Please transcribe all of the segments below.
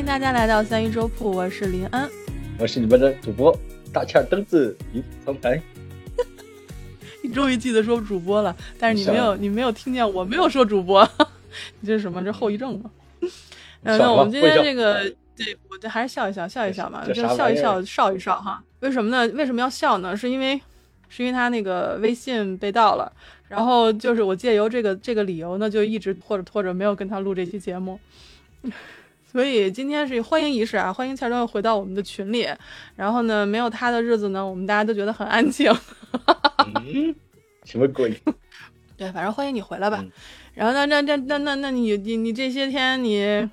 欢迎大家来到三一粥铺，我是林安，我是你们的主播大欠灯子李苍白。你终于记得说主播了，但是你没有，你没有听见我没有说主播，你这是什么？这后遗症吗？嗯，那我们今天这个，对我这还是笑一笑，笑一笑嘛，就笑一笑，笑一笑哈。为什么呢？为什么要笑呢？是因为，是因为他那个微信被盗了，然后就是我借由这个这个理由呢，就一直拖着拖着没有跟他录这期节目。所以今天是欢迎仪式啊，欢迎钱东回到我们的群里。然后呢，没有他的日子呢，我们大家都觉得很安静。什么鬼？对，反正欢迎你回来吧。然后那那那那那那你你你这些天你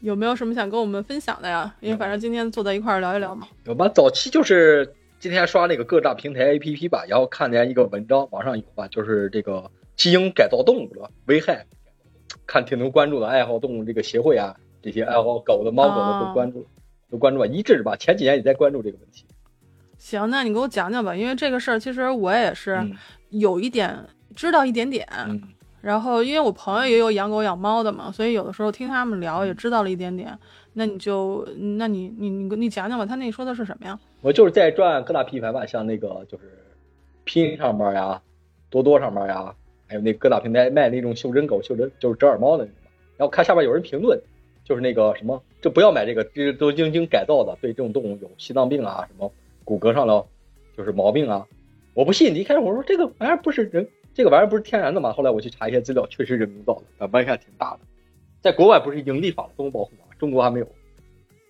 有没有什么想跟我们分享的呀？因为反正今天坐在一块儿聊一聊嘛。有吧？早期就是今天刷那个各大平台 APP 吧，然后看见一个文章，网上有吧，就是这个基因改造动物的危害，看挺能关注的爱好动物这个协会啊。这些爱好狗的、猫狗的都关注，都关注吧，一致吧。前几年也在关注这个问题。行，那你给我讲讲吧，因为这个事儿其实我也是有一点知道一点点。然后，因为我朋友也有养狗养猫的嘛，所以有的时候听他们聊也知道了一点点。那你就，那你你你你讲讲吧，他那说的是什么呀？我就是在转各大平台吧，像那个就是拼上面呀、多多上面呀，还有那各大平台卖那种袖珍狗、袖珍就是折耳猫的，然后看下边有人评论。就是那个什么，就不要买这个，这都经经改造的，对这种动物有心脏病啊，什么骨骼上的就是毛病啊。我不信，一开始我说这个玩意儿不是人，这个玩意儿不是天然的嘛。后来我去查一些资料，确实人工造的，危害挺大的。在国外不是已经立法了动物保护法，中国还没有。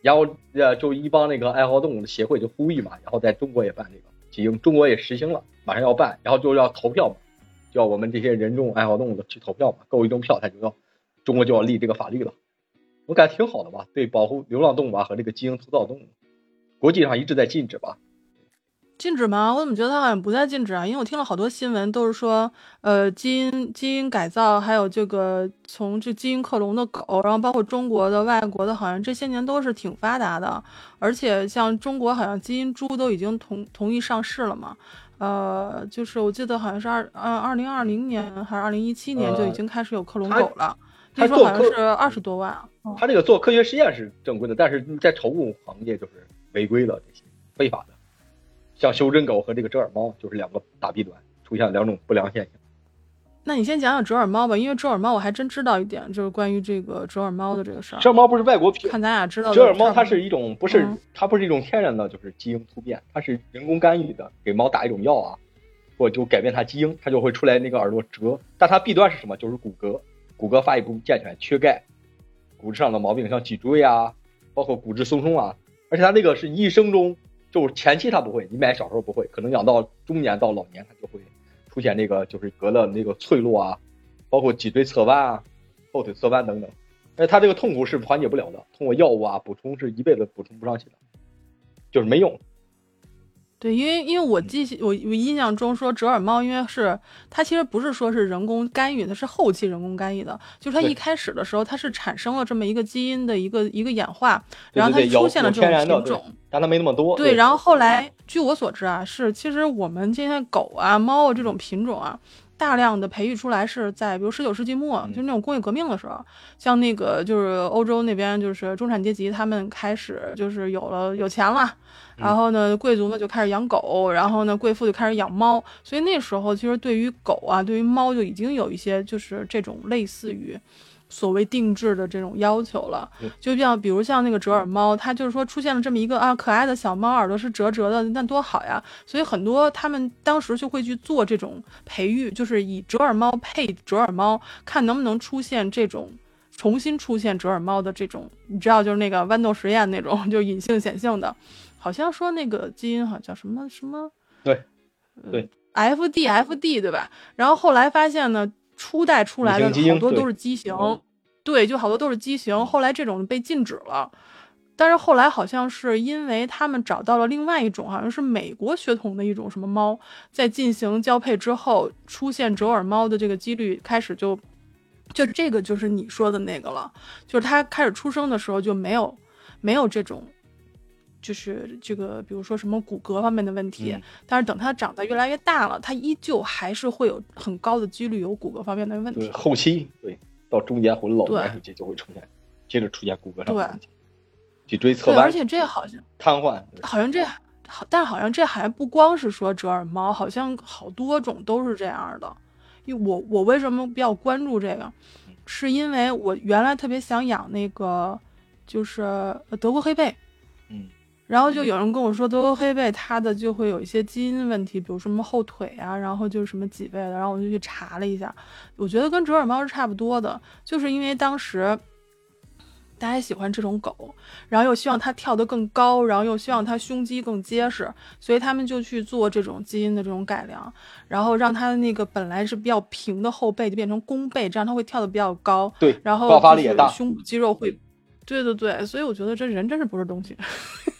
然后呃，就一帮那个爱好动物的协会就呼吁嘛，然后在中国也办这个基因，中国也实行了，马上要办，然后就要投票嘛，叫我们这些人种爱好动物的去投票嘛，够一张票，他就要中国就要立这个法律了。我感觉挺好的吧，对保护流浪动物啊和这个基因突造动物，国际上一直在禁止吧？禁止吗？我怎么觉得它好像不再禁止啊？因为我听了好多新闻，都是说，呃，基因基因改造，还有这个从这基因克隆的狗，然后包括中国的、外国的，好像这些年都是挺发达的。而且像中国，好像基因猪都已经同同意上市了嘛？呃，就是我记得好像是二呃二零二零年还是二零一七年就已经开始有克隆狗了。他说好像是二十多万啊。他这个做科学实验是正规的，但是在宠物行业就是违规的这些非法的。像修真狗和这个折耳猫就是两个大弊端，出现两种不良现象。那你先讲讲折耳猫吧，因为折耳猫我还真知道一点，就是关于这个折耳猫的这个事儿。折耳猫不是外国品，看咱俩知道。折耳猫它是一种不是它不是一种天然的，就是基因突变，它是人工干预的，给猫打一种药啊，或就改变它基因，它就会出来那个耳朵折。但它弊端是什么？就是骨骼。骨骼发育不健全，缺钙，骨质上的毛病像脊椎啊，包括骨质松松啊，而且它那个是一生中，就是前期它不会，你买小时候不会，可能养到中年到老年它就会出现那个就是隔了那个脆弱啊，包括脊椎侧弯啊，后腿侧弯等等，而且它这个痛苦是缓解不了的，通过药物啊补充是一辈子补充不上去的，就是没用。对，因为因为我记我我印象中说折耳猫，因为是它其实不是说是人工干预，它是后期人工干预的，就是它一开始的时候它是产生了这么一个基因的一个一个演化，然后它出现了这种品种，但它没那么多。对，然后后来据我所知啊，是其实我们今天狗啊猫啊这种品种啊。大量的培育出来是在比如十九世纪末，就那种工业革命的时候，像那个就是欧洲那边就是中产阶级，他们开始就是有了有钱了，然后呢贵族呢就开始养狗，然后呢贵妇就开始养猫，所以那时候其实对于狗啊，对于猫就已经有一些就是这种类似于。所谓定制的这种要求了，就像比如像那个折耳猫，它就是说出现了这么一个啊可爱的小猫，耳朵是折折的，那多好呀！所以很多他们当时就会去做这种培育，就是以折耳猫配折耳猫，看能不能出现这种重新出现折耳猫的这种，你知道，就是那个豌豆实验那种，就隐性显性的，好像说那个基因好像什么什么，对，对，F D F D 对吧？然后后来发现呢。初代出来的好多都是畸形，对，就好多都是畸形。后来这种被禁止了，但是后来好像是因为他们找到了另外一种，好像是美国血统的一种什么猫，在进行交配之后出现折耳猫的这个几率开始就，就这个就是你说的那个了，就是它开始出生的时候就没有没有这种。就是这个，比如说什么骨骼方面的问题，但是等它长得越来越大了，它依旧还是会有很高的几率有骨骼方面的问题。后期对，到中间或者老年时期就会出现，接着出现骨骼上的问题。脊椎侧对，弯而且这好像瘫痪。好像这好，但好像这还不光是说折耳猫，好像好多种都是这样的。因为我我为什么比较关注这个，是因为我原来特别想养那个就是呃德国黑背，嗯，然后就有人跟我说德国黑背它的就会有一些基因问题，比如什么后腿啊，然后就是什么脊背的，然后我就去查了一下，我觉得跟折耳猫是差不多的，就是因为当时。大家喜欢这种狗，然后又希望它跳得更高，然后又希望它胸肌更结实，所以他们就去做这种基因的这种改良，然后让它的那个本来是比较平的后背就变成弓背，这样它会跳得比较高，对，然后爆发力也大胸部肌肉会，对对对，所以我觉得这人真是不是东西。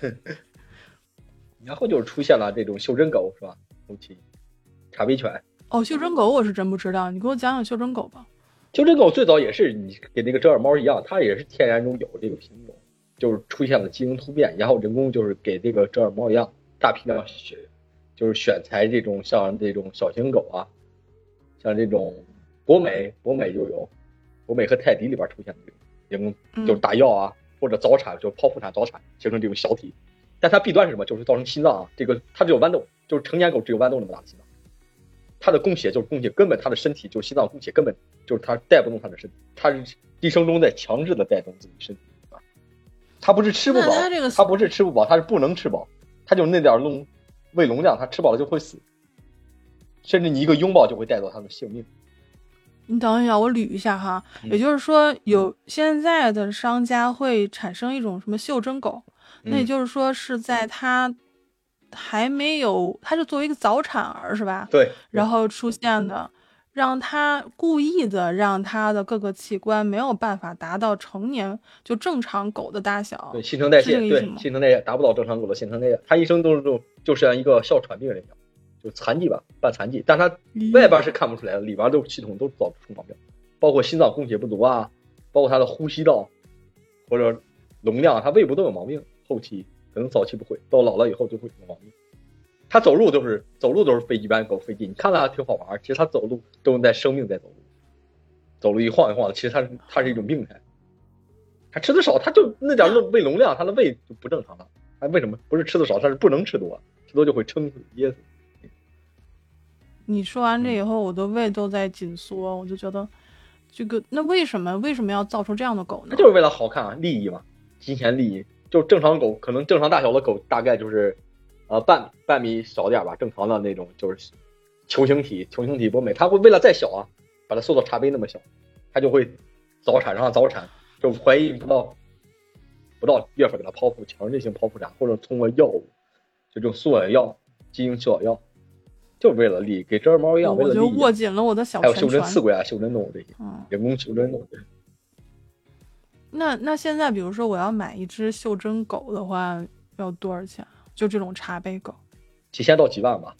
然后就是出现了这种袖珍狗，是吧？后期茶杯犬，哦，袖珍狗我是真不知道，你给我讲讲袖珍狗吧。袖珍狗最早也是你跟那个折耳猫一样，它也是天然中有这个品种，就是出现了基因突变，然后人工就是给这个折耳猫一样大批量选，就是选材这种像这种小型狗啊，像这种博美，博美就有，博美和泰迪里边出现的这种人工嗯就是打药啊，或者早产，就是剖腹产早产形成这种小体，但它弊端是什么？就是造成心脏啊，这个它只有豌豆，就是成年狗只有豌豆那么大的心脏，它的供血就是供血，根本它的身体就是心脏供血根本就是它带不动它的身体，它是一生中在强制的带动自己身体啊，它不是吃不饱，它这个它不是吃不饱，它是不能吃饱，它就那点儿容胃容量，它吃饱了就会死，甚至你一个拥抱就会带走它的性命。你等一下，我捋一下哈。嗯也就是说，有现在的商家会产生一种什么袖珍狗，那也嗯就是说是在它还没有，它是作为一个早产儿是吧？对，然后出现的，让它故意的让它的各个器官没有办法达到成年就正常狗的大小对。新陈代谢，对新陈代谢达不到正常狗的新陈代谢，它一生都是这种就像一个哮喘病人一样，就残疾吧，半残疾，但他外边是看不出来的，里边都系统都找不出毛病，包括心脏供血不足啊，包括他的呼吸道或者容量，他胃部都有毛病，后期可能早期不会，到老了以后就会有毛病。他走路都是走路都是费一般狗费劲，你看它挺好玩，其实他走路都是在生命在走路，走路一晃一晃的，其实他是它是一种病态。它吃的少，他就那点儿胃容量，他的胃就不正常了。它为什么不是吃的少？他是不能吃多，吃多就会撑死噎死。你说完嗯这以后，我的胃都在紧缩，我就觉得这个那为什么为什么要造出这样的狗呢它？就是为了好看啊，利益嘛，金钱利益。就正常狗，可能正常大小的狗大概就是，呃，半半米少点吧，正常的那种就是球形体，球形体博美，它会为了再小啊，把它缩到茶杯那么小，它就会早产上早产，就怀疑不到不到月份给它剖腹，强制性剖腹产，或者通过药物，就这种速咬药、基因效药，就是为了利益，给折耳猫一样，为我就了利益。握紧了我的小拳还有袖珍。刺龟啊、袖珍动物这些，嗯，人工袖珍动物。那那现在比如说我要买一只袖珍狗的话，要多少钱？就这种茶杯狗。几千到几万吧。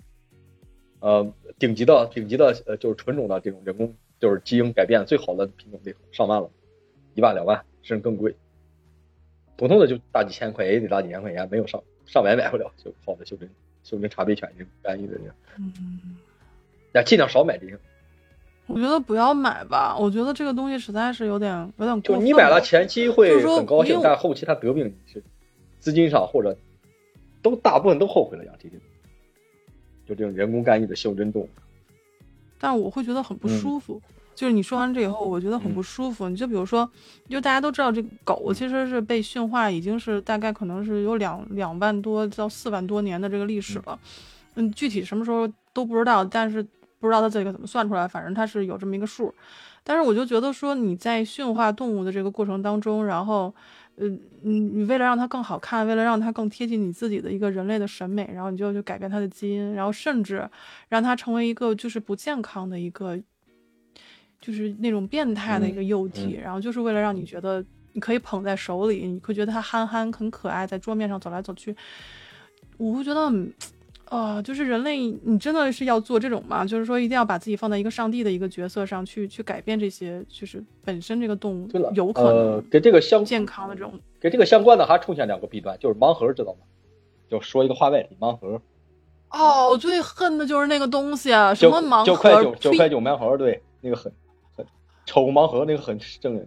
呃，顶级的顶级的呃就是纯种的这种人工就是基因改变最好的品种得上万了，一万两万甚至更贵。普通的就大几千块也得大几千块钱，没有上上百买不了就好的袖珍袖珍茶杯犬这种干预的人，嗯，那尽量少买这些。我觉得不要买吧，我觉得这个东西实在是有点有点过分就你买了前期会很高兴，但后期它得病是资金上或者都大部分都后悔了养这些，就这种人工干预的袖珍动物。但我会觉得很不舒服。就是你说完这以后，我觉得很不舒服。你就比如说，就大家都知道这个狗其实是被驯化，已经是大概可能是有两两万多到四万多年的这个历史了。嗯，具体什么时候都不知道，但是不知道它这个怎么算出来，反正它是有这么一个数。但是我就觉得说你在驯化动物的这个过程当中，然后，嗯，你你为了让它更好看，为了让它更贴近你自己的一个人类的审美，然后你就去改变它的基因，然后甚至让它成为一个就是不健康的一个，就是那种变态的一个幼体，然后就是为了让你觉得你可以捧在手里，你会觉得它憨憨很可爱，在桌面上走来走去，我会觉得很。啊、就是人类，你真的是要做这种吗？就是说，一定要把自己放在一个上帝的一个角色上去，去改变这些，就是本身这个动物对了，有可呃能跟这个相健康的这种。跟这个相关的还出现两个弊端，就是盲盒，知道吗？就说一个话外题，盲盒，哦，我最恨的就是那个东西啊，什么盲盒，九块九九块九盲盒，对，那个很很丑盲盒，那个很瘆人。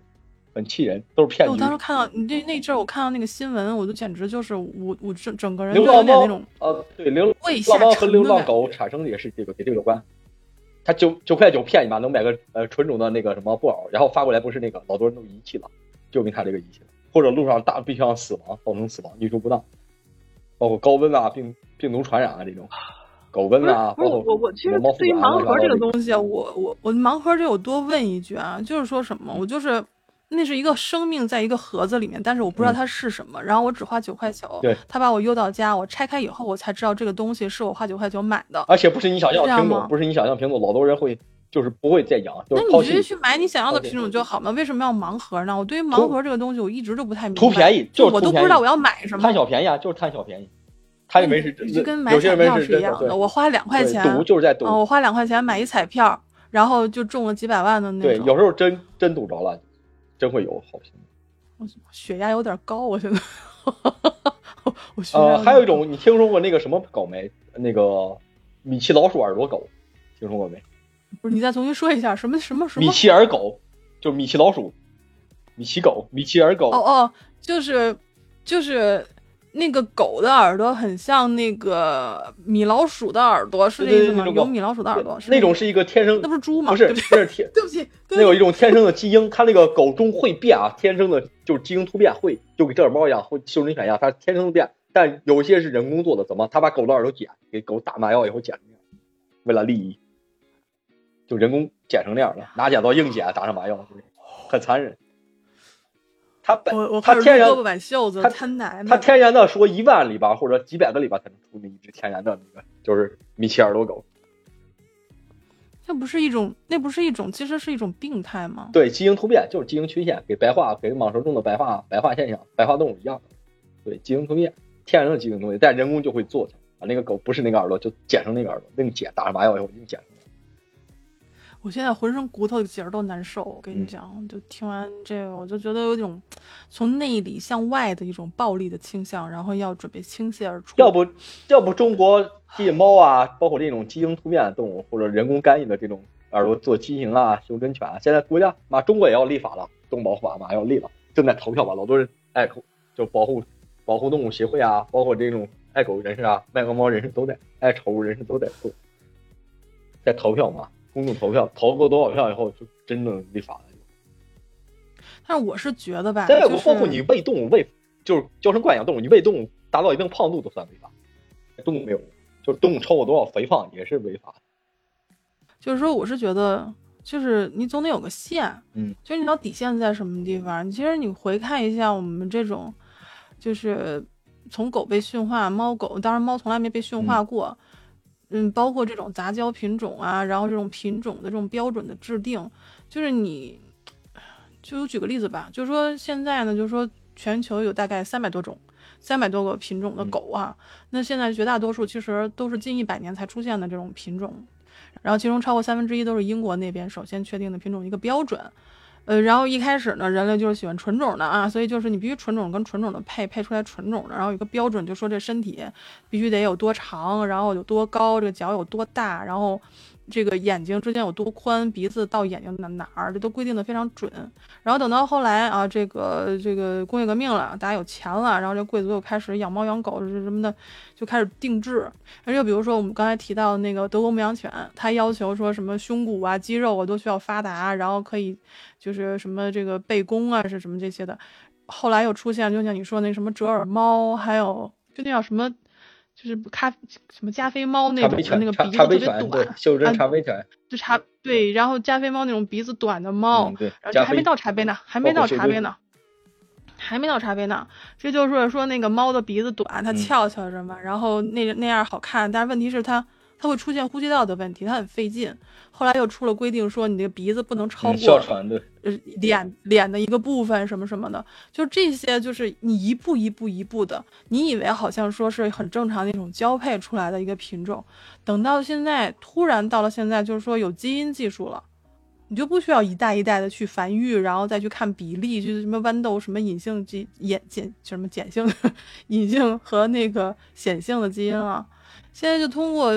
很气人，都是骗局。我当时看到你那那阵儿，我看到那个新闻，我就简直就是我我整整个人流浪猫那种呃，对流浪猫和流浪狗产生的也是这个跟这个有关。他九九块九骗你吧，能买个呃纯种的那个什么布偶，然后发过来不是那个老多人都遗弃了，就因为他这个遗弃了，或者路上大必须要死亡造成死亡，运输不当，包括高温啊、病病毒传染啊这种，狗跟啊，不是我我其实对于盲盒这个，东西啊，我我我盲盒这我多问一句啊，就是说什么，我就是那是一个生命在一个盒子里面，但是我不知道嗯它是什么，然后我只花九块九，对，他把我邮到家，我拆开以后我才知道这个东西是我花九块九买的。而且不是你想要的品是这样吗种，不是你想要的品种，老多人会就是不会再养，就那你直接去买你想要的品种就好吗？为什么要盲盒呢？我对于盲盒这个东西，我一直都不太明白。图便宜，就我都不知道我要买什么。贪小便宜啊，就是贪小便宜。他以为是真就跟买彩票是是一样的，我花两块钱，赌就是在赌，哦，我花两块钱买一彩票，然后就中了几百万的那种对，有时候真真赌着了，真会有好评。我血压有点高，我现在。我呃，点还有一种，你听说过那个什么狗没？那个米奇老鼠耳朵狗，听说过没？不是，你再重新说一下，什么什么什么米？奇耳狗，就是米奇老鼠，米奇狗，米奇耳狗。哦哦，就是就是那个狗的耳朵很像那个米老鼠的耳朵，是这意思吗？有米老鼠的耳朵，是那种个是一个天生那不是猪吗？不是，那是天，对不起，那有一种天生的基因，它那个狗中会变啊，天生的就是基因突变会，就跟这耳猫一样，会修真犬一样，它天生的变。但有些是人工做的，怎么？他把狗的耳朵剪，给狗打麻药以后剪成那样，为了利益，就人工剪成那样的，拿剪刀硬剪，打上麻药，很残忍。它本我我它天然开始撸胳膊挽袖子它贪奶。它天然的说一万里吧或者几百个里吧才能出那一只天然的那个，就是米奇耳朵狗。那不是一种，那不是一种，其实是一种病态吗？对，基因突变就是基因缺陷，给白化，给蟒蛇中的白化白化现象，白化动物一样。对，基因突变，天然的基因突变，但人工就会做把那个狗不是那个耳朵，就剪成那个耳朵，硬剪，打上麻药以后硬剪成。我现在浑身骨头节儿都难受，我跟你嗯讲，就听完这个，我就觉得有一种从内里向外的一种暴力的倾向，然后要准备倾泻而出。要不，要不中国这猫啊，包括这种基因突变的动物或者人工干预的这种耳朵做畸形啊、修真犬啊，现在国家妈中国也要立法了，动物保护法马上要立了，正在投票吧，老多人爱狗，就保护保护动物协会啊，包括这种爱狗人士啊、卖个猫人士都在，爱宠物人士都在做，在投票嘛，公众投票，投过多少票以后就真正立法了。但是我是觉得吧，在外国，就是包括你喂动物喂，就是娇生惯养动物，你喂动物达到一定胖度都算违法。动物没有，就是动物超过多少肥胖也是违法。就是说，我是觉得，就是你总得有个线，嗯，就是你知道底线在什么地方。其实你回看一下我们这种，就是从狗被驯化，猫狗，当然猫从来没被驯化过，嗯包括这种杂交品种啊，然后这种品种的这种标准的制定，就是你，就举个例子吧，就是说现在呢，就是说全球有大概三百多种。三百多个品种的狗啊，那现在绝大多数其实都是近一百年才出现的这种品种，然后其中超过三分之一都是英国那边首先确定的品种一个标准。呃，然后一开始呢，人类就是喜欢纯种的啊，所以就是你必须纯种跟纯种的配，配出来纯种的，然后有个标准，就说这身体必须得有多长，然后有多高，这个脚有多大，然后这个眼睛之间有多宽，鼻子到眼睛哪哪儿，这都规定的非常准。然后等到后来啊，这个这个工业革命了，大家有钱了，然后这贵族又开始养猫养狗什么的，就开始定制。而且比如说我们刚才提到的那个德国牧羊犬，它要求说什么胸骨啊、肌肉啊都需要发达，然后可以就是什么这个背弓啊是什么这些的。后来又出现，就像你说那什么折耳猫，还有就那叫什么。就是咖什么加菲猫那种的那个鼻子特别短，袖珍茶杯犬，就茶对，然后加菲猫那种鼻子短的猫，然后还没到茶杯呢，还没到茶杯呢，还没到茶杯呢。这就是说那个猫的鼻子短，它嗯翘翘着嘛，然后那那样好看，但是问题是它它会出现呼吸道的问题，它很费劲。后来又出了规定，说你这个鼻子不能超过呃脸脸的一个部分什么什么的，就这些就是你一步一步一步的，你以为好像说是很正常那种交配出来的一个品种，等到现在突然到了现在，就是说有基因技术了，你就不需要一代一代的去繁育，然后再去看比例，就是什么豌豆什么隐性基隐碱什么碱性 隐性和那个显性的基因了，现在就通过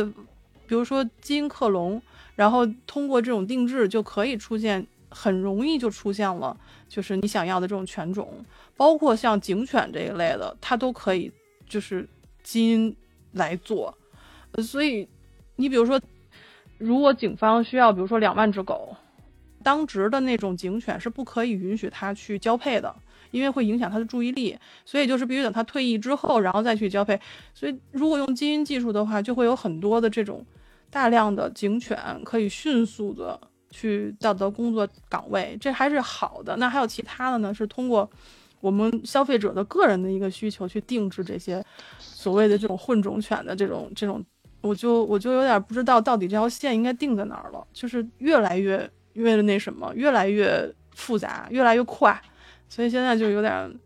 比如说基因克隆。然后通过这种定制就可以出现很容易就出现了，就是你想要的这种犬种，包括像警犬这一类的，它都可以就是基因来做。所以你比如说，如果警方需要，比如说两万只狗，当值的那种警犬是不可以允许它去交配的。因为会影响它的注意力，所以就是必须等它退役之后，然后再去交配。所以如果用基因技术的话，就会有很多的这种大量的警犬可以迅速的去到达工作岗位，这还是好的。那还有其他的呢？是通过我们消费者的个人的一个需求去定制这些所谓的这种混种犬的这种这种，我就我就有点不知道到底这条线应该定在哪儿了。就是越来越越那什么，越来越复杂，越来越快。所以现在就有点，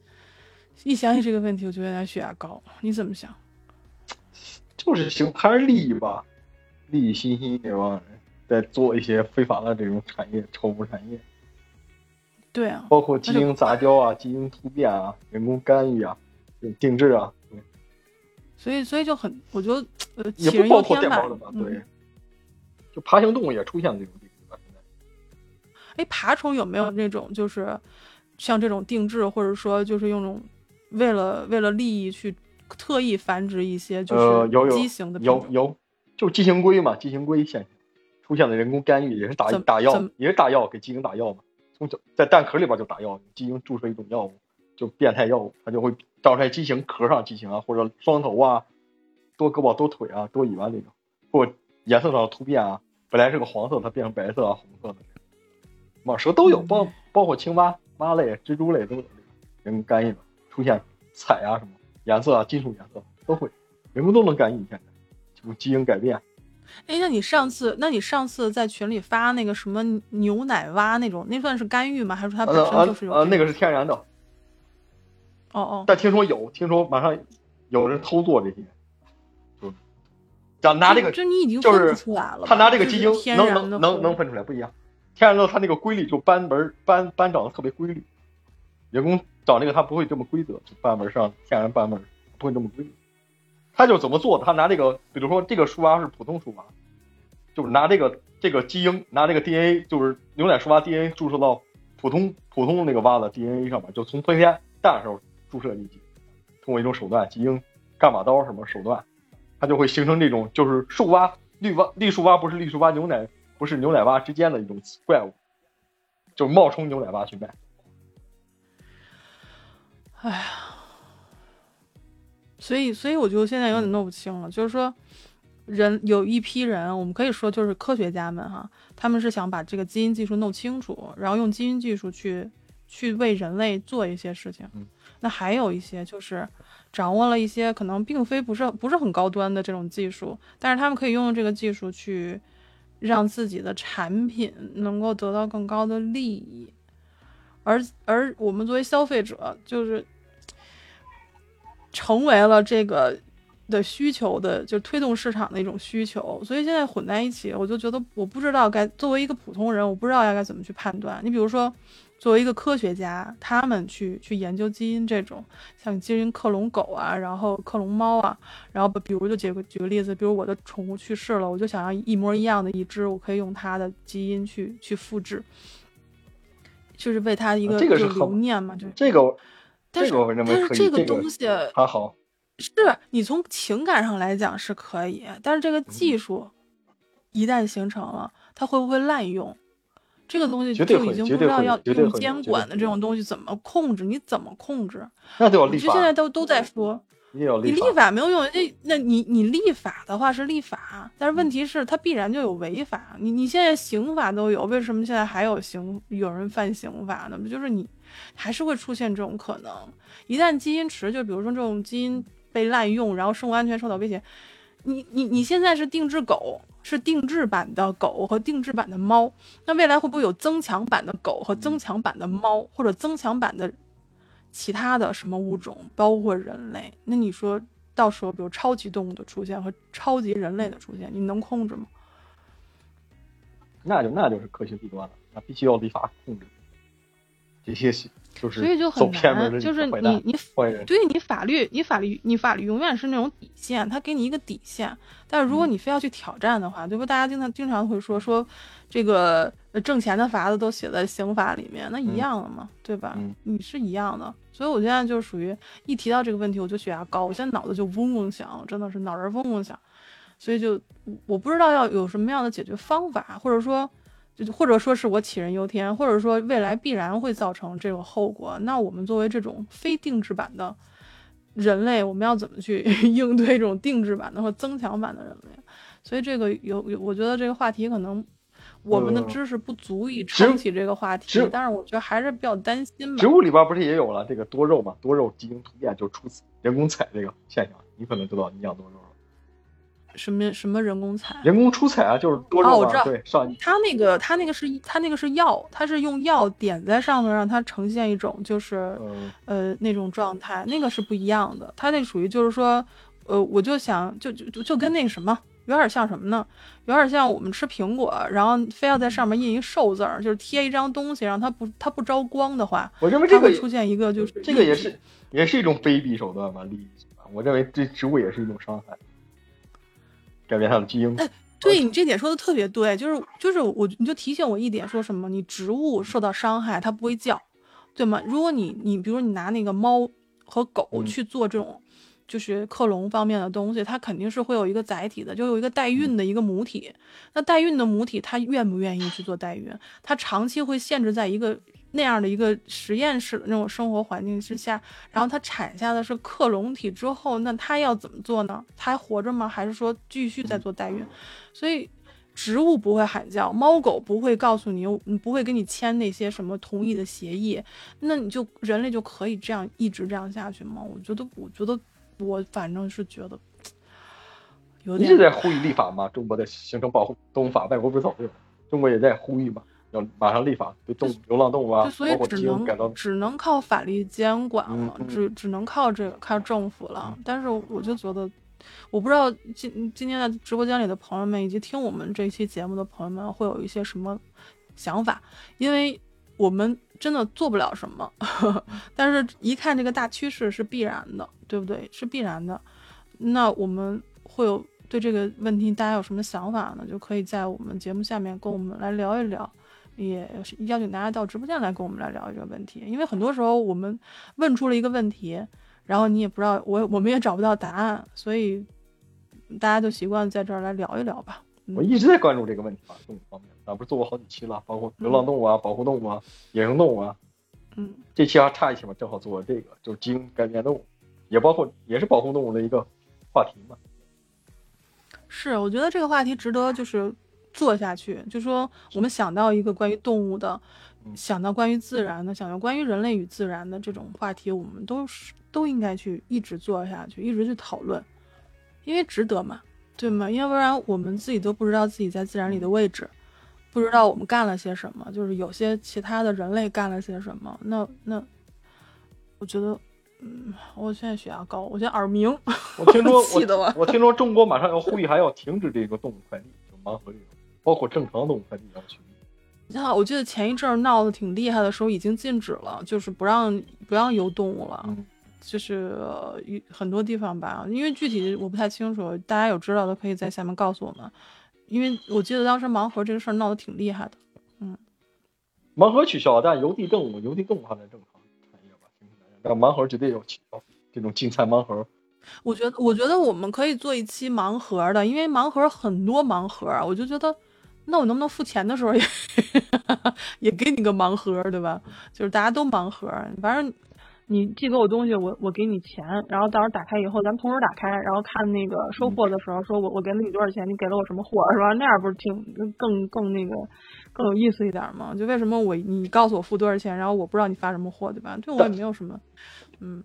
一想起这个问题，我就有点血压高。你怎么想？就是行，还是利益吧，利益熏心这帮人在做一些非法的这种产业，宠物产业。对啊，包括基因杂交啊、基因突变啊、人工干预啊、定制啊。所以，所以就很，我觉得呃，也不包括电猫的吧？对，就爬行动物也出现这种定制了。现在，哎，爬虫有没有那种就是？像这种定制，或者说就是用种为了为了利益去特意繁殖一些就是畸形的有有，就畸形龟嘛，畸形龟现象出现了人工干预，也是打打药，也是打药给畸形打药嘛，从在蛋壳里边就打药，畸形注射一种药物，就变态药物，它就会长出来畸形，壳上畸形啊，或者双头啊，多胳膊多腿啊，多尾巴那种，或颜色上的突变啊，本来是个黄色，它变成白色啊，红色的，蟒蛇都有，包包括青蛙。蛙类、蜘蛛类都有人工干预的出现，彩啊什么颜色啊、金属颜色都会，人工都能干预。现在就基因改变。哎，那你上次，那你上次在群里发那个什么牛奶蛙那种，那算是干预吗？还是它本身就是有？呃，那个是天然的。哦哦。但听说有，听说马上有人偷做这些，就想拿这个，就你已经分不出来了。他拿这个基因能能能能分出来，不一样。天然的它那个规律就斑纹斑斑长得特别规律，人工找那个它不会这么规则，斑纹上天然斑纹不会这么规律。他就怎么做？他拿这个，比如说这个树蛙是普通树蛙，就是拿这个这个基因，拿这个 DNA，就是牛奶树蛙 DNA 注射到普通普通那个蛙的 DNA 上面，就从胚胎蛋的时候注射进去，通过一种手段，基因干马刀什么手段，它就会形成这种就是树蛙绿蛙绿树蛙不是绿树蛙牛奶。不是牛奶蛙之间的一种怪物，就冒充牛奶蛙去卖。哎呀，所以，所以我就现在有点弄不清了。就是说，人有一批人，我们可以说就是科学家们哈，他们是想把这个基因技术弄清楚，然后用基因技术去去为人类做一些事情。那还有一些就是掌握了一些可能并非不是不是很高端的这种技术，但是他们可以用这个技术去。让自己的产品能够得到更高的利益，而而我们作为消费者，就是成为了这个的需求的，就推动市场的一种需求。所以现在混在一起，我就觉得我不知道该作为一个普通人，我不知道要该怎么去判断。你比如说。作为一个科学家，他们去去研究基因这种，像基因克隆狗啊，然后克隆猫啊，然后比如就举个举个例子，比如我的宠物去世了，我就想要一模一样的一只，我可以用它的基因去去复制，就是为它一个留念嘛，就这个，但是但是这个东西还好，是你从情感上来讲是可以，但是这个技术一旦形成了，它会不会滥用？这个东西就已经不知道要用监管的这种东西怎么控制？你怎么控制？那就要立法。就现在都都在说，你立法没有用。那那你你立法的话是立法，但是问题是它必然就有违法。你你现在刑法都有，为什么现在还有刑有人犯刑法呢？不就是你还是会出现这种可能？一旦基因池，就比如说这种基因被滥用，然后生物安全受到威胁，你你你现在是定制狗。是定制版的狗和定制版的猫，那未来会不会有增强版的狗和增强版的猫，或者增强版的其他的什么物种，包括人类？那你说到时候，比如超级动物的出现和超级人类的出现，你能控制吗？那就那就是科学弊端了，那必须要立法控制。这些就是所以就很难，就是你你对你法律你法律你法律永远是那种底线，他给你一个底线，但是如果你非要去挑战的话，对不？大家经常经常会说说这个挣钱的法子都写在刑法里面，那一样的嘛，对吧？你是一样的，所以我现在就属于一提到这个问题我就血压高，我现在脑子就嗡嗡响，真的是脑仁嗡嗡响，所以就我不知道要有什么样的解决方法，或者说。或者说是我杞人忧天，或者说未来必然会造成这种后果，那我们作为这种非定制版的人类，我们要怎么去 应对这种定制版的或增强版的人类？所以这个有有，我觉得这个话题可能我们的知识不足以撑起这个话题，但是我觉得还是比较担心吧。植物里边不是也有了这个多肉嘛？多肉基因突变就出人工采这个现象，你可能知道你养多肉。什么什么人工采？人工出彩啊，就是多肉啊。对，上他那个他那个是他那个是药，他是用药点在上面，让它呈现一种就是呃那种状态，那个是不一样的。他那属于就是说，呃，我就想就就就跟那个什么有点像什么呢？有点像我们吃苹果，然后非要在上面印一寿字儿，就是贴一张东西，让它不它不招光的话，我认为这个出现一个就是这个也是也是一种卑鄙手段吧，利益。我认为对植物也是一种伤害。改变它的基因。哎，对你这点说的特别对，就是就是我你就提醒我一点，说什么你植物受到伤害它不会叫，对吗？如果你你比如你拿那个猫和狗去做这种就是克隆方面的东西，它肯定是会有一个载体的，就有一个代孕的一个母体。那代孕的母体它愿不愿意去做代孕？它长期会限制在一个。那样的一个实验室的那种生活环境之下，然后它产下的是克隆体之后，那它要怎么做呢？它还活着吗？还是说继续在做代孕？所以植物不会喊叫，猫狗不会告诉你，不会跟你签那些什么同意的协议，那你就人类就可以这样一直这样下去吗？我觉得，我觉得我反正是觉得有点。一直在呼吁立法嘛，中国的形成保护动物法，外国不是早就有，中国也在呼吁嘛。要马上立法对动流浪动物啊，所以只能只能靠法律监管了，只只能靠这个靠政府了。但是我就觉得，我不知道今今天在直播间里的朋友们以及听我们这期节目的朋友们会有一些什么想法，因为我们真的做不了什么呵呵，但是一看这个大趋势是必然的，对不对？是必然的。那我们会有对这个问题大家有什么想法呢？就可以在我们节目下面跟我们来聊一聊。也邀请大家到直播间来跟我们来聊这个问题，因为很多时候我们问出了一个问题，然后你也不知道，我我们也找不到答案，所以大家就习惯在这儿来聊一聊吧。我一直在关注这个问题啊，动物方面，咱不是做过好几期了，包括流浪动物啊、保护动物啊、野生动物啊。嗯，这期还差一期嘛，正好做这个，就是基因改变动物，也包括也是保护动物的一个话题嘛。是，我觉得这个话题值得就是。做下去，就说我们想到一个关于动物的，想到关于自然的，想到关于人类与自然的这种话题，我们都是都应该去一直做下去，一直去讨论，因为值得嘛，对吗？要不然我们自己都不知道自己在自然里的位置，不知道我们干了些什么，就是有些其他的人类干了些什么，那那，我觉得，嗯，我现在血压高，我现在耳鸣，我听说 我我听说中国马上要呼吁还要停止这个动物快递，就盲盒这种。包括正常动物快递要去。你看，我记得前一阵儿闹得挺厉害的时候，已经禁止了，就是不让不让游动物了，就是很多地方吧。因为具体我不太清楚，大家有知道的可以在下面告诉我们。因为我记得当时盲盒这个事儿闹得挺厉害的。嗯，盲盒取消，但邮递动物邮递动物还在正常产业吧？但盲盒绝对要取消，这种竞赛盲盒。我觉得，我觉得我们可以做一期盲盒的，因为盲盒很多盲盒，我就觉得。那我能不能付钱的时候也也给你个盲盒，对吧？就是大家都盲盒，反正你寄给我东西，我我给你钱，然后到时候打开以后，咱们同时打开，然后看那个收货的时候，说我我给了你多少钱，你给了我什么货，是吧？那样不是挺更更那个更有意思一点吗？就为什么我你告诉我付多少钱，然后我不知道你发什么货，对吧？对我也没有什么，嗯。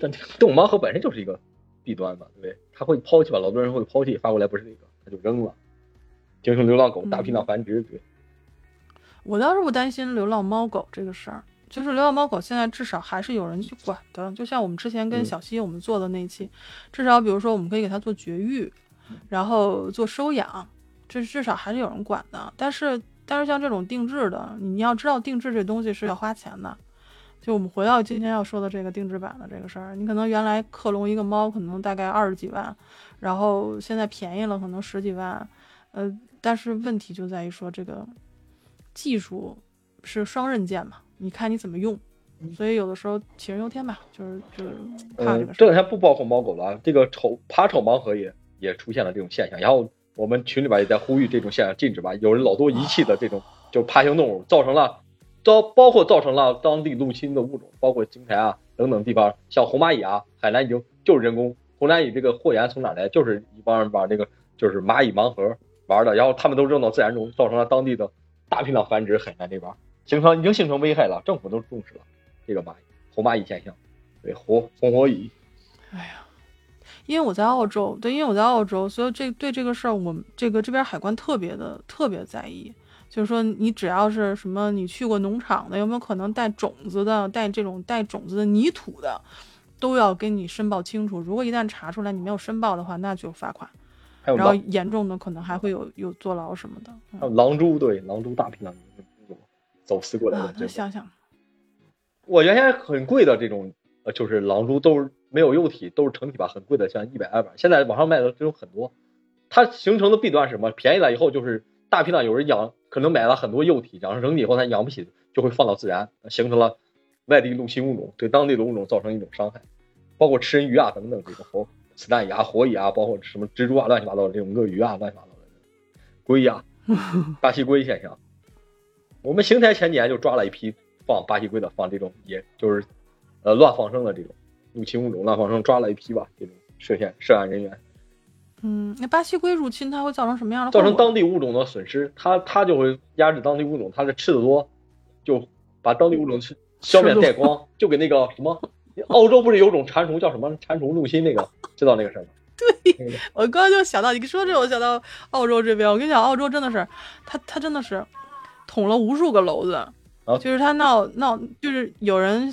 但动物盲盒本身就是一个弊端嘛，对不对？他会抛弃吧，老多人会抛弃，发过来不是那个，他就扔了。形成流浪狗大批量繁殖，对。我倒是不担心流浪猫狗这个事儿，就是流浪猫狗现在至少还是有人去管的。就像我们之前跟小西我们做的那一期，至少比如说我们可以给它做绝育，然后做收养，这至少还是有人管的。但是但是像这种定制的，你要知道定制这东西是要花钱的。就我们回到今天要说的这个定制版的这个事儿，你可能原来克隆一个猫可能大概二十几万，然后现在便宜了可能十几万，呃，但是问题就在于说这个技术是双刃剑嘛，你看你怎么用。所以有的时候杞人忧天吧，就是就是怕这个。这两天不包括猫狗了，这个丑爬丑盲盒也也出现了这种现象，然后我们群里边也在呼吁这种现象禁止吧。有人老多遗弃的这种就爬行动物，造成了造包括造成了当地入侵的物种，包括邢台啊等等地方，像红蚂蚁啊，海南已经就是人工红蚂蚁这个货源从哪来？就是一帮人把这个就是蚂蚁盲盒玩的，然后他们都扔到自然中，造成了当地的大批量繁殖，海南这边形成已经形成危害了，政府都重视了。这个蚂蚁红蚂蚁现象，对红红火蚁。哎呀，因为我在澳洲，对，因为我在澳洲，所以这对这个事儿，我们这个这边海关特别的特别在意。就是说，你只要是什么，你去过农场的，有没有可能带种子的，带这种带种子的泥土的，都要跟你申报清楚。如果一旦查出来你没有申报的话，那就罚款。然后严重的可能还会有有坐牢什么的。还有狼蛛，对，狼蛛大批量走私过来的。想想。我原先很贵的这种，呃，就是狼蛛都是没有幼体，都是成体吧，很贵的，像一百二百。现在网上卖的这种很多，它形成的弊端是什么？便宜了以后就是大批量有人养，可能买了很多幼体，养成成体以后他养不起，就会放到自然，形成了外地入侵物种，对当地的物种造成一种伤害，包括吃人鱼啊等等这种活子弹蚁啊、火蚁啊，包括什么蜘蛛啊、乱七八糟的这种鳄鱼啊、乱七八糟的龟呀、巴西龟现象。我们邢台前几年就抓了一批。放巴西龟的，放这种，也就是，呃，乱放生的这种入侵物种，乱放生抓了一批吧，这种涉嫌涉案人员。嗯，那巴西龟入侵它会造成什么样的？造成当地物种的损失，它它就会压制当地物种，它的吃的多，就把当地物种吃消灭殆光，就给那个什么，澳洲不是有种蟾蜍叫什么蟾蜍入侵那个，知道那个事儿吗？对，我刚刚就想到，你说这，我想到澳洲这边，我跟你讲，澳洲真的是，它它真的是捅了无数个篓子。就是他闹闹，就是有人，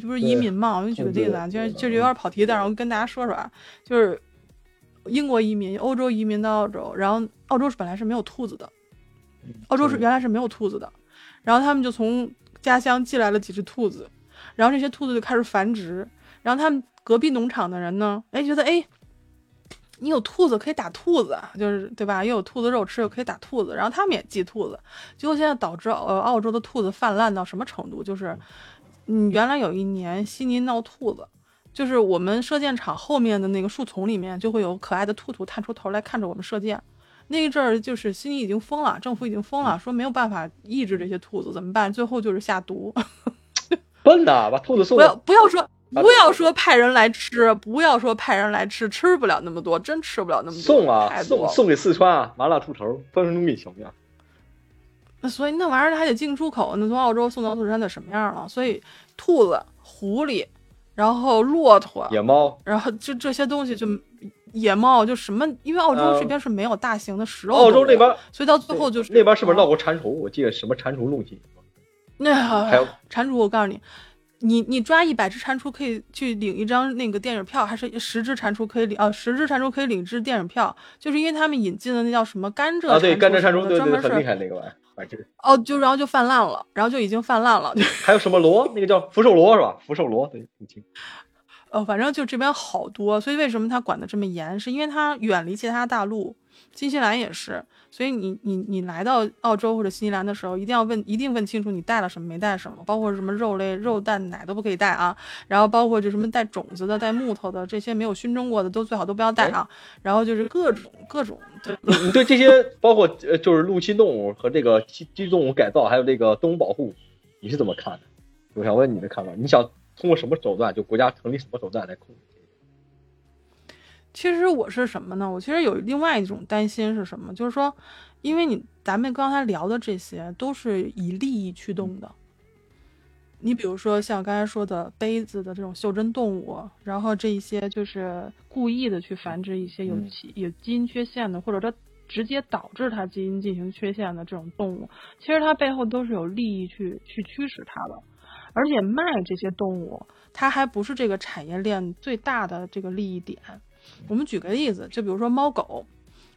不是移民嘛？我给你举个例子啊，就是就是有点跑题，但是我跟大家说说啊，就是英国移民、欧洲移民到澳洲，然后澳洲是本来是没有兔子的，澳洲是原来是没有兔子的，然后他们就从家乡寄来了几只兔子，然后这些兔子就开始繁殖，然后他们隔壁农场的人呢，哎，觉得哎。你有兔子可以打兔子，就是对吧？又有兔子肉吃，又可以打兔子，然后他们也寄兔子，结果现在导致呃澳洲的兔子泛滥到什么程度？就是，嗯，原来有一年悉尼闹兔子，就是我们射箭场后面的那个树丛里面就会有可爱的兔兔探出头来看着我们射箭。那一阵儿就是悉尼已经封了，政府已经封了，说没有办法抑制这些兔子，怎么办？最后就是下毒。笨的，把兔子送不要不要说。不要说派人来吃，不要说派人来吃，吃不了那么多，真吃不了那么多。送啊，送送给四川啊，麻辣兔头，分分钟给你行不那所以那玩意儿还得进出口，那从澳洲送到四川得什么样了？所以兔子、狐狸，然后骆驼、野猫，然后就这些东西就野猫就什么，因为澳洲这边是没有大型的食肉。澳洲那边，所以到最后就是那边是不是闹过蟾蜍？我记得什么蟾蜍入侵？那还有蟾蜍，我告诉你。你你抓一百只蟾蜍可以去领一张那个电影票，还是十只蟾蜍可以领？呃，十只蟾蜍可以领一支电影票，就是因为他们引进的那叫什么甘蔗啊？对，甘蔗蟾蜍，对对，很厉害那个玩意儿，哦，就然后就泛滥了，然后就已经泛滥了。还有什么螺？那个叫福寿螺是吧？福寿螺，对，你听。呃，反正就这边好多，所以为什么他管的这么严？是因为他远离其他大陆，新西兰也是。所以你你你来到澳洲或者新西兰的时候，一定要问，一定问清楚你带了什么，没带什么，包括什么肉类、肉蛋奶都不可以带啊。然后包括就什么带种子的、带木头的这些没有熏蒸过的，都最好都不要带啊。然后就是各种各种，对，你对这些包括呃就是入侵动物和这个基基动物改造，还有这个动物保护，你是怎么看的？我想问你的看法，你想通过什么手段，就国家成立什么手段来控制？其实我是什么呢？我其实有另外一种担心是什么？就是说，因为你咱们刚才聊的这些都是以利益驱动的。你比如说像刚才说的杯子的这种袖珍动物，然后这一些就是故意的去繁殖一些有有基因缺陷的，或者它直接导致它基因进行缺陷的这种动物，其实它背后都是有利益去去驱使它的。而且卖这些动物，它还不是这个产业链最大的这个利益点。我们举个例子，就比如说猫狗，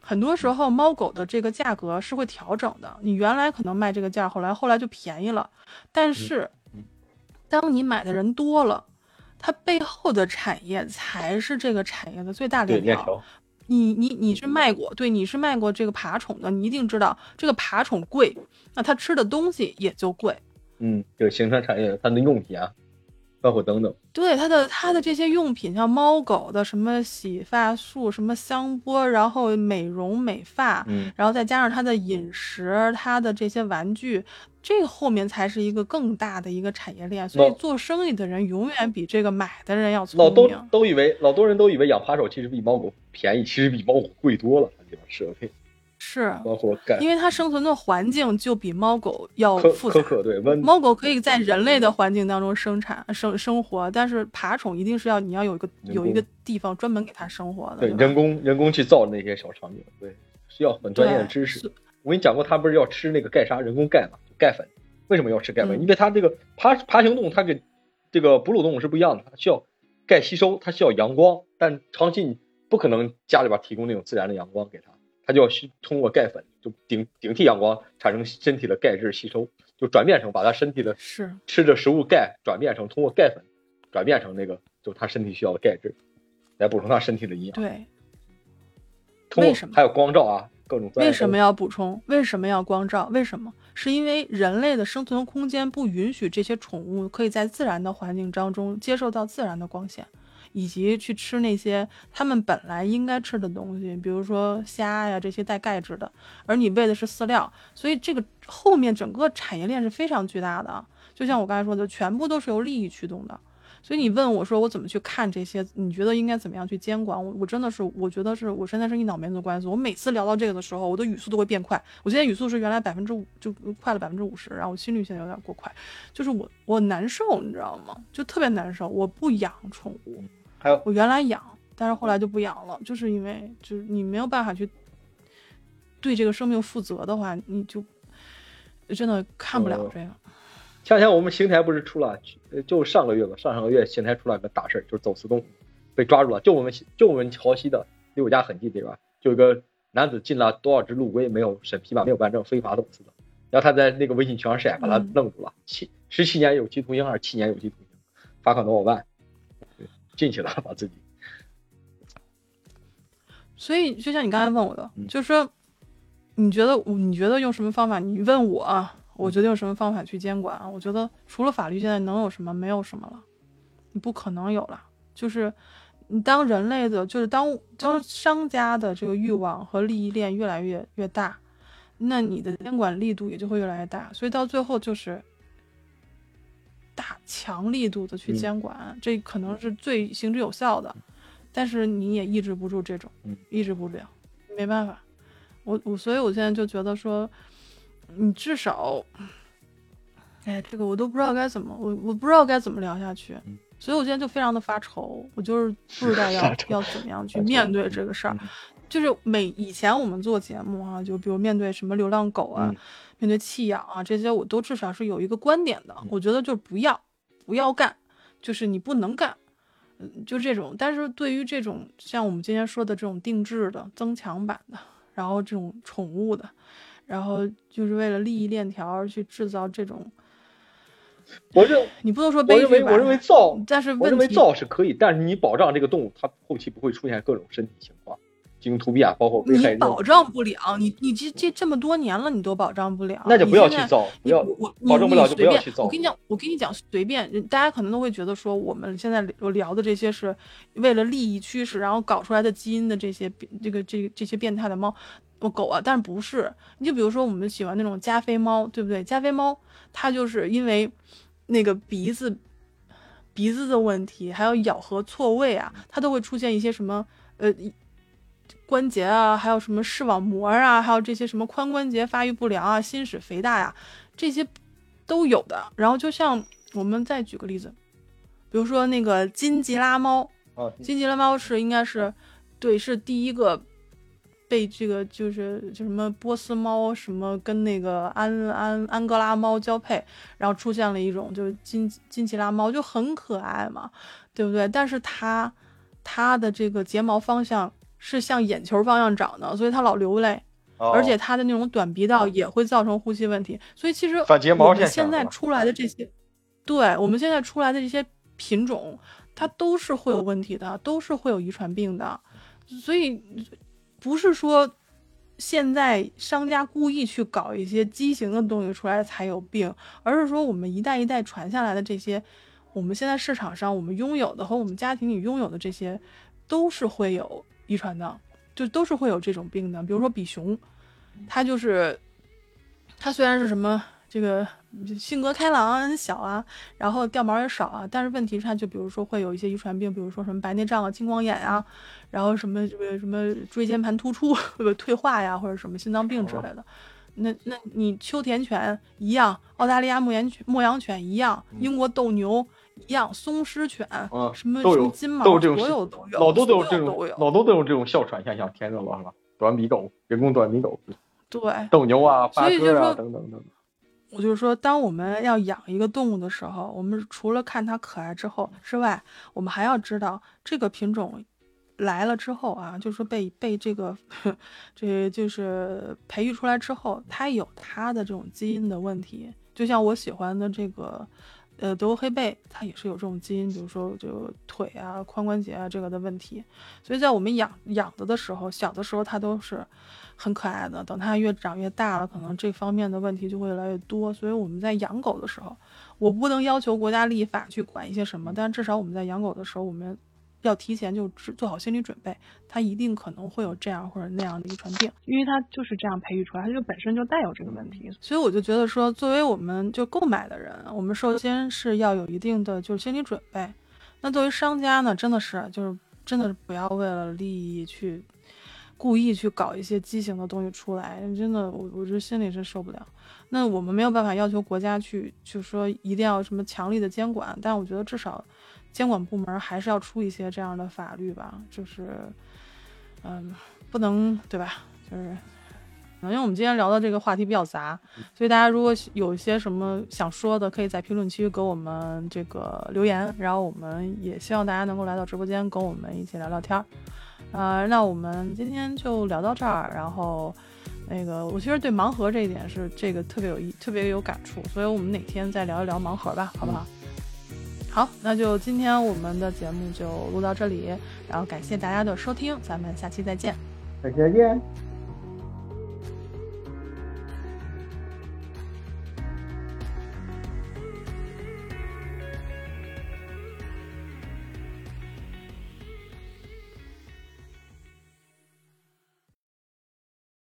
很多时候猫狗的这个价格是会调整的。你原来可能卖这个价，后来后来就便宜了。但是，当你买的人多了，它背后的产业才是这个产业的最大链条。你你你是卖过，对，你是卖过这个爬宠的，你一定知道这个爬宠贵，那它吃的东西也就贵。嗯，就形成产业，它的用品啊。包括等等，对它的它的这些用品，像猫狗的什么洗发素、什么香波，然后美容美发，嗯，然后再加上它的饮食，它的这些玩具，这个后面才是一个更大的一个产业链。所以做生意的人永远比这个买的人要聪明。老多都以为，老多人都以为养扒手其实比猫狗便宜，其实比猫狗贵多了，地方设备。是，包括盖，因为它生存的环境就比猫狗要复杂。对，猫狗可以在人类的环境当中生产生生活，但是爬宠一定是要你要有一个有一个地方专门给它生活的。对，人工人工去造那些小场景，对，需要很专业的知识。我跟你讲过，它不是要吃那个钙砂人工钙嘛，钙粉。为什么要吃钙粉？因为它这个爬爬行动物，它跟这个哺乳动物是不一样的，它需要钙吸收，它需要阳光，但长期你不可能家里边提供那种自然的阳光给它。它就要通过钙粉，就顶顶替阳光，产生身体的钙质吸收，就转变成把它身体的是吃的食物钙转变成通过钙粉转变成那个，就它身体需要的钙质，来补充它身体的营养。对，为什么还有光照啊？各种为什么要补充？为什么要光照？为什么？是因为人类的生存空间不允许这些宠物可以在自然的环境当中接受到自然的光线。以及去吃那些他们本来应该吃的东西，比如说虾呀这些带钙质的，而你喂的是饲料，所以这个后面整个产业链是非常巨大的。就像我刚才说的，全部都是由利益驱动的。所以你问我说我怎么去看这些？你觉得应该怎么样去监管？我我真的是我觉得是我现在是一脑门子官司。我每次聊到这个的时候，我的语速都会变快。我现在语速是原来百分之五就快了百分之五十，然后我心率现在有点过快，就是我我难受，你知道吗？就特别难受。我不养宠物。我原来养，但是后来就不养了，就是因为就是你没有办法去对这个生命负责的话，你就真的看不了这个。前两天我们邢台不是出了，就上个月吧，上上个月邢台出了个大事儿就是走私动物被抓住了，就我们就我们桥西的离我家很近，对吧？就一个男子进了多少只陆龟，没有审批吧，没有办证，非法走私的。然后他在那个微信群上晒，把他弄住了，七十七年有期徒刑还是七年有期徒刑，罚款多少万？进去了，把自己。所以，就像你刚才问我的，就是说，你觉得，你觉得用什么方法？你问我，我觉得用什么方法去监管？我觉得除了法律，现在能有什么？没有什么了，你不可能有了。就是你当人类的，就是当当商家的这个欲望和利益链越来越越大，那你的监管力度也就会越来越大。所以到最后就是。大强力度的去监管，这可能是最行之有效的，但是你也抑制不住这种，抑制不了，没办法。我我所以，我现在就觉得说，你至少，哎，这个我都不知道该怎么，我我不知道该怎么聊下去，所以我现在就非常的发愁，我就是不知道要要怎么样去面对这个事儿。就是每以前我们做节目啊，就比如面对什么流浪狗啊。面对弃养啊，这些我都至少是有一个观点的。我觉得就是不要，不要干，就是你不能干，嗯，就这种。但是对于这种像我们今天说的这种定制的、增强版的，然后这种宠物的，然后就是为了利益链条而去制造这种，我认你不能说悲剧吧？我认为我认为造，但是我认为造是可以，但是你保障这个动物它后期不会出现各种身体情况。进行突变，包括你保障不了，你你这这这么多年了，你都保障不了，那就不要去造，不要我保证不了就不要去造。我跟你讲，我跟你讲，随便，大家可能都会觉得说，我们现在聊的这些是为了利益驱使，然后搞出来的基因的这些这个这这些变态的猫、我狗啊，但是不是？你就比如说我们喜欢那种加菲猫，对不对？加菲猫它就是因为那个鼻子鼻子的问题，还有咬合错位啊，它都会出现一些什么呃。关节啊，还有什么视网膜啊，还有这些什么髋关节发育不良啊、心室肥大呀，这些都有的。然后就像我们再举个例子，比如说那个金吉拉猫，金吉拉猫是应该是对，是第一个被这个就是就什么波斯猫什么跟那个安安安哥拉猫交配，然后出现了一种就是金金吉拉猫，就很可爱嘛，对不对？但是它它的这个睫毛方向。是向眼球方向长的，所以它老流泪，而且它的那种短鼻道也会造成呼吸问题。所以其实我们现在出来的这些，对我们现在出来的这些品种，它都是会有问题的，都是会有遗传病的。所以不是说现在商家故意去搞一些畸形的东西出来才有病，而是说我们一代一代传下来的这些。我们现在市场上，我们拥有的和我们家庭里拥有的这些，都是会有遗传的，就都是会有这种病的。比如说比熊，它就是，它虽然是什么这个性格开朗啊、很小啊，然后掉毛也少啊，但是问题是它就比如说会有一些遗传病，比如说什么白内障啊、青光眼啊，然后什么这个什么椎间盘突出 或者退化呀，或者什么心脏病之类的。那那你秋田犬一样，澳大利亚牧羊犬牧羊犬一样，英国斗牛。一样，松狮犬，什么什么金毛这种，所有都有，老多都有这种，老多都有这种哮喘现象，天热了是吧？短鼻狗，人工短鼻狗，对，斗牛啊，八哥啊，等等等等。我就是说，当我们要养一个动物的时候，我们除了看它可爱之后之外，我们还要知道这个品种来了之后啊，就是说被被这个 这就是培育出来之后，它有它的这种基因的问题，就像我喜欢的这个。呃，德国黑贝它也是有这种基因，比如说就腿啊、髋关节啊这个的问题，所以在我们养养的的时候，小的时候它都是很可爱的，等它越长越大了，可能这方面的问题就会越来越多。所以我们在养狗的时候，我不能要求国家立法去管一些什么，但至少我们在养狗的时候，我们。要提前就做好心理准备，他一定可能会有这样或者那样的遗传病，因为他就是这样培育出来，他就本身就带有这个问题。所以我就觉得说，作为我们就购买的人，我们首先是要有一定的就是心理准备。那作为商家呢，真的是就是真的是不要为了利益去故意去搞一些畸形的东西出来，真的我我这心里是受不了。那我们没有办法要求国家去就说一定要什么强力的监管，但我觉得至少。监管部门还是要出一些这样的法律吧，就是，嗯，不能对吧？就是，因为我们今天聊的这个话题比较杂，所以大家如果有一些什么想说的，可以在评论区给我们这个留言，然后我们也希望大家能够来到直播间跟我们一起聊聊天儿。呃，那我们今天就聊到这儿，然后那个我其实对盲盒这一点是这个特别有意，特别有感触，所以我们哪天再聊一聊盲盒吧，好不好？好，那就今天我们的节目就录到这里，然后感谢大家的收听，咱们下期再见，再见。